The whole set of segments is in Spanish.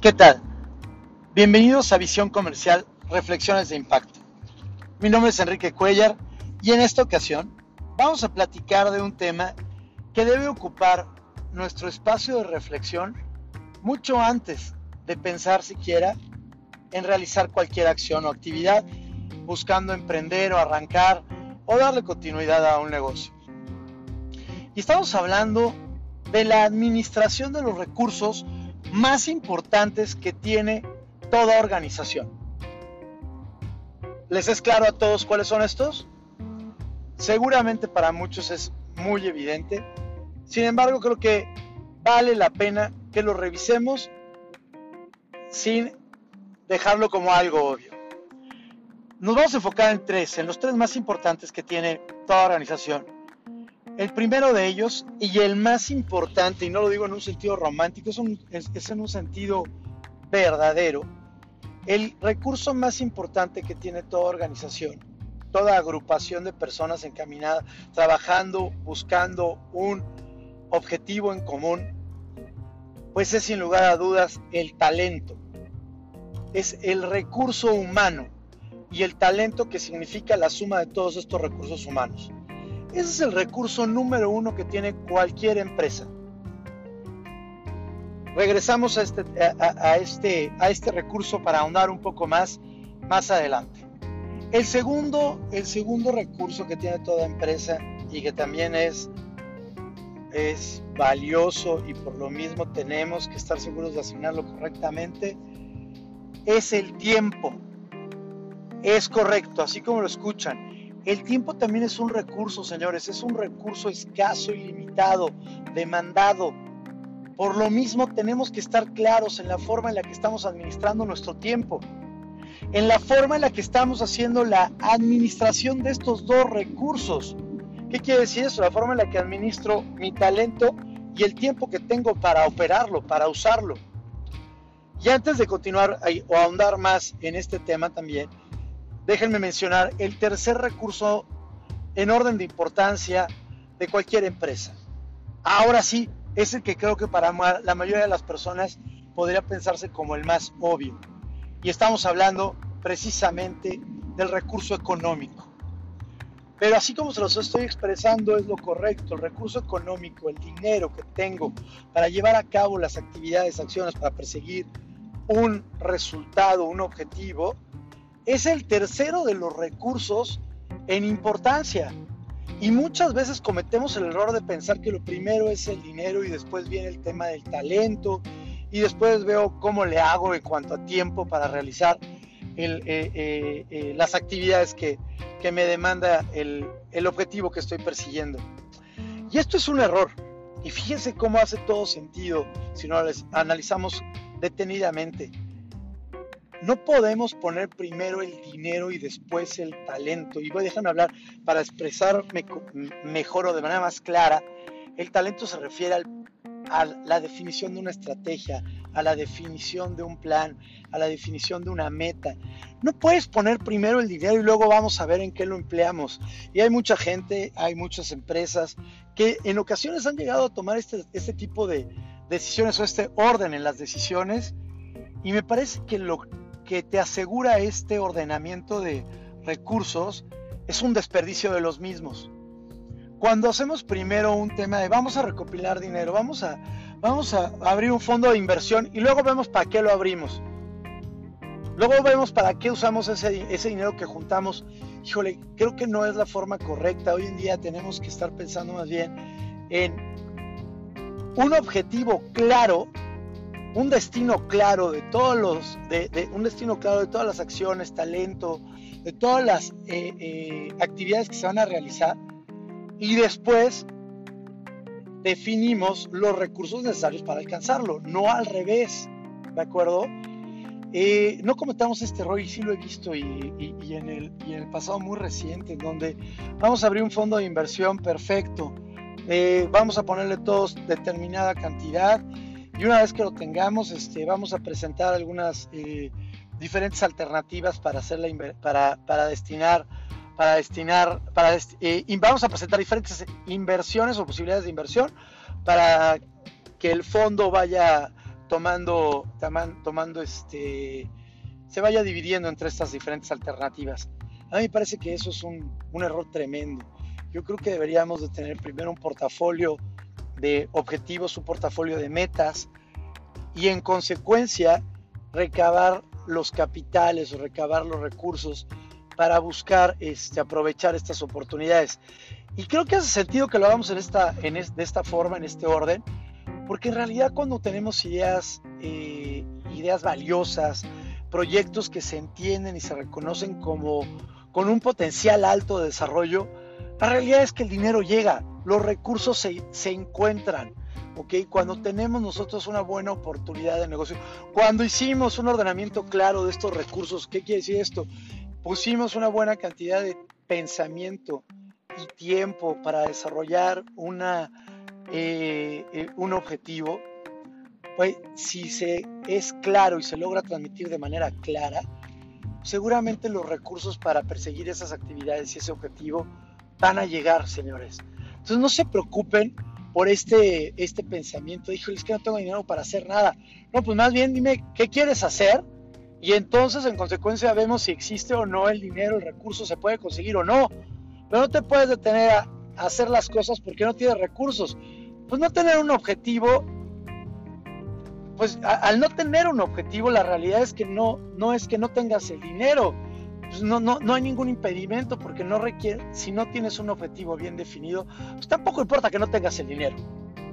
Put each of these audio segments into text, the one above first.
¿Qué tal? Bienvenidos a Visión Comercial Reflexiones de Impacto. Mi nombre es Enrique Cuellar y en esta ocasión vamos a platicar de un tema que debe ocupar nuestro espacio de reflexión mucho antes de pensar siquiera en realizar cualquier acción o actividad buscando emprender o arrancar o darle continuidad a un negocio. Y estamos hablando de la administración de los recursos más importantes que tiene toda organización. ¿Les es claro a todos cuáles son estos? Seguramente para muchos es muy evidente. Sin embargo, creo que vale la pena que lo revisemos sin dejarlo como algo obvio. Nos vamos a enfocar en tres, en los tres más importantes que tiene toda organización el primero de ellos y el más importante, y no lo digo en un sentido romántico, es, en un sentido verdadero, el recurso más importante que tiene toda organización, toda agrupación de personas encaminadas, trabajando, buscando un objetivo en común, pues es sin lugar a dudas el talento. Es el recurso humano y el talento que significa la suma de todos estos recursos humanos. Ese es el recurso número uno que tiene cualquier empresa. Regresamos a este, a, este, a este recurso para ahondar un poco más más adelante. El segundo, el segundo recurso que tiene toda empresa y que también es, es valioso y por lo mismo tenemos que estar seguros de asignarlo correctamente, es el tiempo. Es correcto, así como lo escuchan. El tiempo también es un recurso, señores, es un recurso escaso y limitado, demandado. Por lo mismo tenemos que estar claros en la forma en la que estamos administrando nuestro tiempo, en la forma en la que estamos haciendo la administración de estos dos recursos. ¿Qué quiere decir eso? La forma en la que administro mi talento y el tiempo que tengo para operarlo, para usarlo. Y antes de continuar o ahondar más en este tema también, déjenme mencionar el tercer recurso en orden de importancia de cualquier empresa. Ahora sí, es el que creo que para la mayoría de las personas podría pensarse como el más obvio. Y estamos hablando precisamente del recurso económico. Pero así como se los estoy expresando es lo correcto, el recurso económico, el dinero que tengo para llevar a cabo las actividades, acciones, para perseguir un resultado, un objetivo, es el tercero de los recursos en importancia. Y muchas veces cometemos el error de pensar que lo primero es el dinero y después viene el tema del talento y después veo cómo le hago en cuanto a tiempo para realizar eh, eh, eh, las actividades que, que me demanda el, el objetivo que estoy persiguiendo. Y esto es un error. Y fíjense cómo hace todo sentido si no analizamos detenidamente. No podemos poner primero el dinero y después el talento. Y voy a dejarme hablar para expresarme mejor o de manera más clara. El talento se refiere a la definición de una estrategia, a la definición de un plan, a la definición de una meta. No puedes poner primero el dinero y luego vamos a ver en qué lo empleamos. Y hay mucha gente, hay muchas empresas que en ocasiones han llegado a tomar este, este tipo de decisiones o este orden en las decisiones. Y me parece que lo, que te asegura este ordenamiento de recursos es un desperdicio de los mismos. Cuando hacemos primero un tema de vamos a recopilar dinero, vamos a, vamos a abrir un fondo de inversión y luego vemos para qué lo abrimos. Luego vemos para qué usamos ese, ese dinero que juntamos. Híjole, creo que no es la forma correcta. Hoy en día tenemos que estar pensando más bien en un objetivo claro un destino claro de todos los, de, un destino claro de todas las acciones, talento, de todas las eh, eh, actividades que se van a realizar y después definimos los recursos necesarios para alcanzarlo, no al revés, ¿de acuerdo? Eh, no cometamos este error y sí lo he visto y, en el, y, en el, pasado muy reciente, en donde vamos a abrir un fondo de inversión perfecto, vamos a ponerle todos determinada cantidad y una vez que lo tengamos, este, vamos a presentar algunas eh, diferentes alternativas para, hacer la, para, para destinar, para destinar, para eh, vamos a presentar diferentes inversiones o posibilidades de inversión para que el fondo vaya tomando, tomando este, se vaya dividiendo entre estas diferentes alternativas. A mí me parece que eso es un, un error tremendo. Yo creo que deberíamos de tener primero un portafolio de objetivos, un portafolio de metas y en consecuencia recabar los capitales o recabar los recursos para buscar este, aprovechar estas oportunidades. Y creo que hace sentido que lo hagamos en esta, en de esta forma, en este orden, porque en realidad cuando tenemos ideas, eh, ideas valiosas, proyectos que se entienden y se reconocen como con un potencial alto de desarrollo, la realidad es que el dinero llega, los recursos se, se encuentran. ¿okay? Cuando tenemos nosotros una buena oportunidad de negocio, cuando hicimos un ordenamiento claro de estos recursos, ¿qué quiere decir esto? Pusimos una buena cantidad de pensamiento y tiempo para desarrollar una, eh, eh, un objetivo, pues si se es claro y se logra transmitir de manera clara, seguramente los recursos para perseguir esas actividades y ese objetivo van a llegar, señores. Entonces no se preocupen por este, este pensamiento, híjole, es que no tengo dinero para hacer nada. No, pues más bien dime, ¿qué quieres hacer? Y entonces en consecuencia vemos si existe o no el dinero, el recurso, se puede conseguir o no. Pero no te puedes detener a, hacer las cosas porque no tienes recursos. Pues no tener un objetivo, pues al no tener un objetivo la realidad es que no, no es que no tengas el dinero. Pues no, no, no hay ningún impedimento porque no requiere, si no tienes un objetivo bien definido, pues tampoco importa que no tengas el dinero.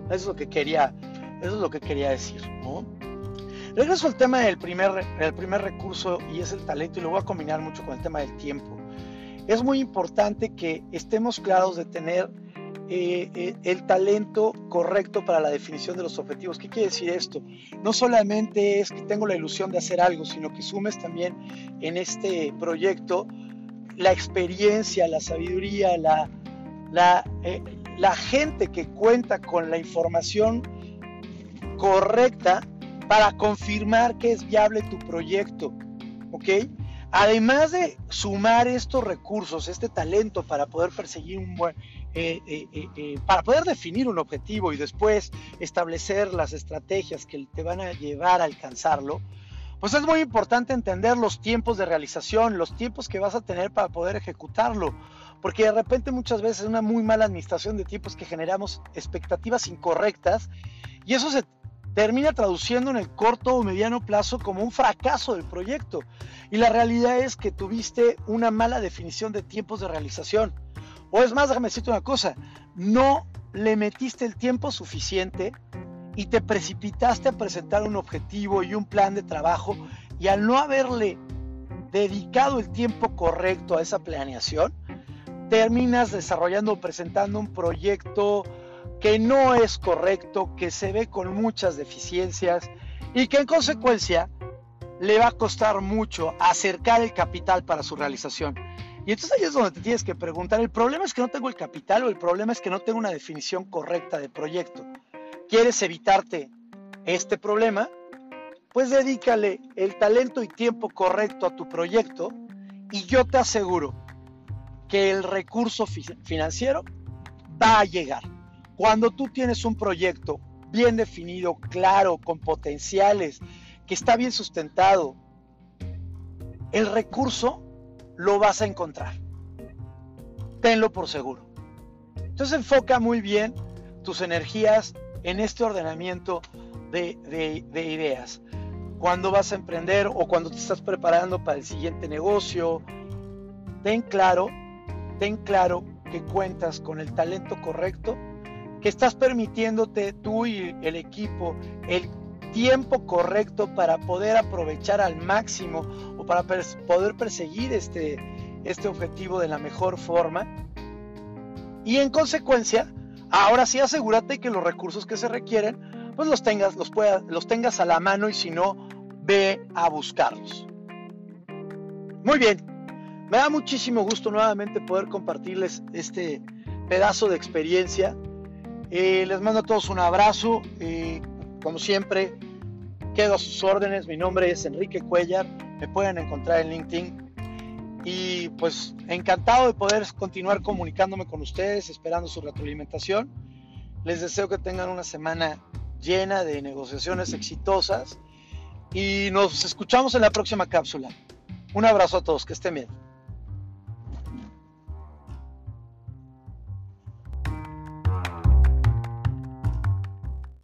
Eso es lo que quería, eso es lo que quería decir. Regreso al tema del primer, el primer recurso y es el talento y lo voy a combinar mucho con el tema del tiempo. Es muy importante que estemos claros de tener eh, eh, el talento correcto para la definición de los objetivos. ¿Qué quiere decir esto? No solamente es que tengo la ilusión de hacer algo, sino que sumes también en este proyecto la experiencia, la sabiduría, la, la, eh, gente que cuenta con la información correcta para confirmar que es viable tu proyecto. ¿Ok? Además de sumar estos recursos, este talento para poder perseguir un buen, eh, eh, eh, para poder definir un objetivo y después establecer las estrategias que te van a llevar a alcanzarlo, pues es muy importante entender los tiempos de realización, los tiempos que vas a tener para poder ejecutarlo, porque de repente muchas veces es una muy mala administración de tiempos que generamos expectativas incorrectas y eso se termina traduciendo en el corto o mediano plazo como un fracaso del proyecto. Y la realidad es que tuviste una mala definición de tiempos de realización. O es más, déjame decirte una cosa, no le metiste el tiempo suficiente y te precipitaste a presentar un objetivo y un plan de trabajo y al no haberle dedicado el tiempo correcto a esa planeación, terminas desarrollando o presentando un proyecto que no es correcto, que se ve con muchas deficiencias y que en consecuencia le va a costar mucho acercar el capital para su realización. Y entonces ahí es donde te tienes que preguntar, ¿el problema es que no tengo el capital o el problema es que no tengo una definición correcta de proyecto? ¿Quieres evitarte este problema? Pues dedícale el talento y tiempo correcto a tu proyecto y yo te aseguro que el recurso financiero va a llegar. Cuando tú tienes un proyecto bien definido, claro, con potenciales, que está bien sustentado, el recurso lo vas a encontrar. Tenlo por seguro. Entonces enfoca muy bien tus energías en este ordenamiento de, de, ideas. Cuando vas a emprender o cuando te estás preparando para el siguiente negocio, ten claro, ten claro que cuentas con el talento correcto que estás permitiéndote tú y el equipo el tiempo correcto para poder aprovechar al máximo o para poder perseguir este, este objetivo de la mejor forma. Y en consecuencia, ahora sí asegúrate que los recursos que se requieren, pues los tengas, los, puedas, los tengas a la mano y si no, ve a buscarlos. Muy bien, me da muchísimo gusto nuevamente poder compartirles este pedazo de experiencia eh, les mando a todos un abrazo. Eh, como siempre, quedo a sus órdenes. Mi nombre es Enrique Cuellar. Me pueden encontrar en LinkedIn. Y pues encantado de poder continuar comunicándome con ustedes, esperando su retroalimentación. Les deseo que tengan una semana llena de negociaciones exitosas y nos escuchamos en la próxima cápsula. Un abrazo a todos, que estén bien.